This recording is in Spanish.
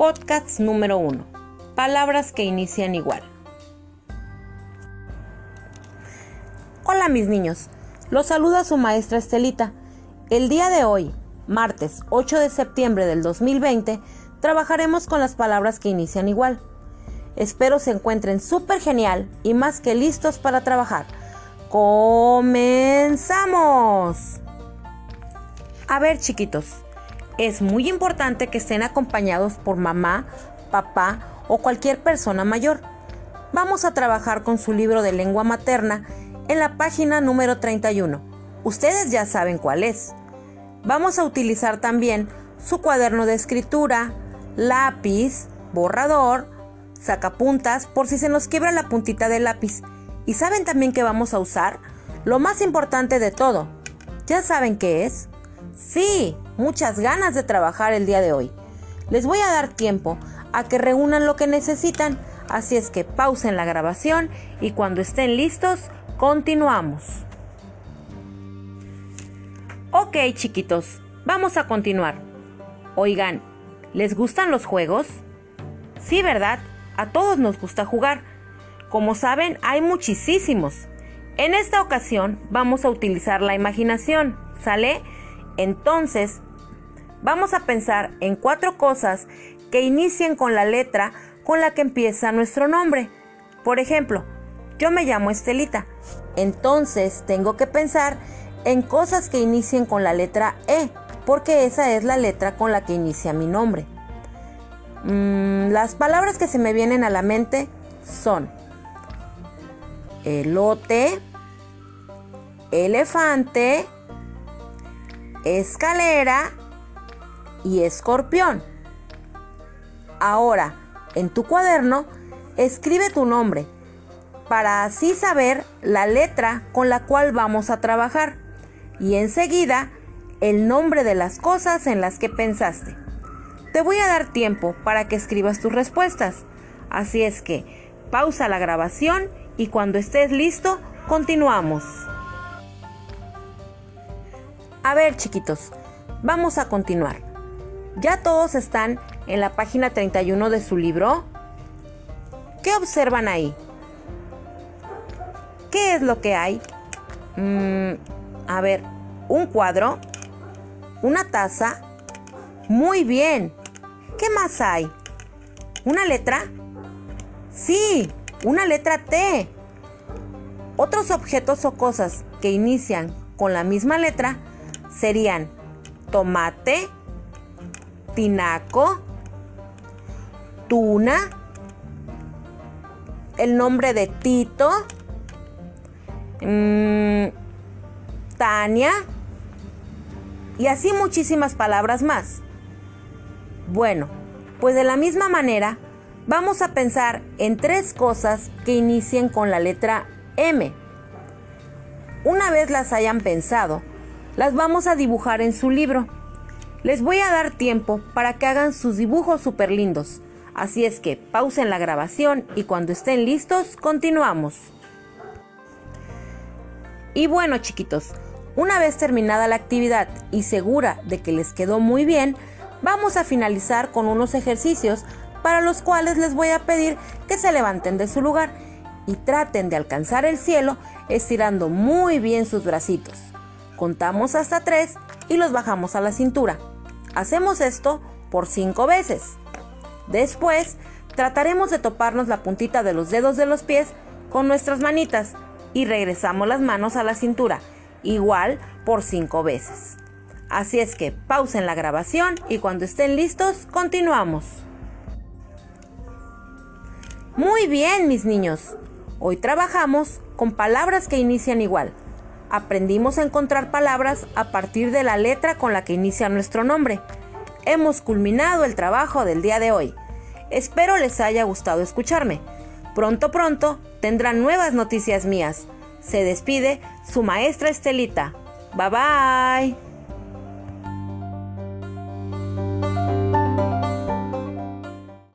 Podcast número 1. Palabras que inician igual. Hola mis niños, los saluda su maestra Estelita. El día de hoy, martes 8 de septiembre del 2020, trabajaremos con las palabras que inician igual. Espero se encuentren súper genial y más que listos para trabajar. ¡Comenzamos! A ver chiquitos, es muy importante que estén acompañados por mamá, papá o cualquier persona mayor. Vamos a trabajar con su libro de lengua materna en la página número 31. Ustedes ya saben cuál es. Vamos a utilizar también su cuaderno de escritura, lápiz, borrador, sacapuntas por si se nos quiebra la puntita del lápiz. ¿Y saben también que vamos a usar? Lo más importante de todo. ¿Ya saben qué es? Sí, muchas ganas de trabajar el día de hoy. Les voy a dar tiempo a que reúnan lo que necesitan, así es que pausen la grabación y cuando estén listos, continuamos. Ok chiquitos, vamos a continuar. Oigan, ¿les gustan los juegos? Sí, ¿verdad? A todos nos gusta jugar. Como saben, hay muchísimos. En esta ocasión vamos a utilizar la imaginación, ¿sale? Entonces, vamos a pensar en cuatro cosas que inicien con la letra con la que empieza nuestro nombre. Por ejemplo, yo me llamo Estelita. Entonces tengo que pensar en cosas que inicien con la letra E, porque esa es la letra con la que inicia mi nombre. Mm, las palabras que se me vienen a la mente son elote, elefante, escalera y escorpión. Ahora, en tu cuaderno, escribe tu nombre para así saber la letra con la cual vamos a trabajar y enseguida el nombre de las cosas en las que pensaste. Te voy a dar tiempo para que escribas tus respuestas, así es que pausa la grabación y cuando estés listo, continuamos. A ver chiquitos, vamos a continuar. ¿Ya todos están en la página 31 de su libro? ¿Qué observan ahí? ¿Qué es lo que hay? Mm, a ver, un cuadro, una taza. Muy bien. ¿Qué más hay? ¿Una letra? Sí, una letra T. Otros objetos o cosas que inician con la misma letra serían tomate, tinaco, tuna, el nombre de Tito, mmm, Tania y así muchísimas palabras más. Bueno, pues de la misma manera vamos a pensar en tres cosas que inicien con la letra M. Una vez las hayan pensado, las vamos a dibujar en su libro. Les voy a dar tiempo para que hagan sus dibujos súper lindos. Así es que pausen la grabación y cuando estén listos, continuamos. Y bueno chiquitos, una vez terminada la actividad y segura de que les quedó muy bien, vamos a finalizar con unos ejercicios para los cuales les voy a pedir que se levanten de su lugar y traten de alcanzar el cielo estirando muy bien sus bracitos. Contamos hasta tres y los bajamos a la cintura. Hacemos esto por cinco veces. Después, trataremos de toparnos la puntita de los dedos de los pies con nuestras manitas y regresamos las manos a la cintura igual por 5 veces. Así es que pausen la grabación y cuando estén listos, continuamos. Muy bien, mis niños. Hoy trabajamos con palabras que inician igual. Aprendimos a encontrar palabras a partir de la letra con la que inicia nuestro nombre. Hemos culminado el trabajo del día de hoy. Espero les haya gustado escucharme. Pronto, pronto tendrán nuevas noticias mías. Se despide su maestra Estelita. Bye bye.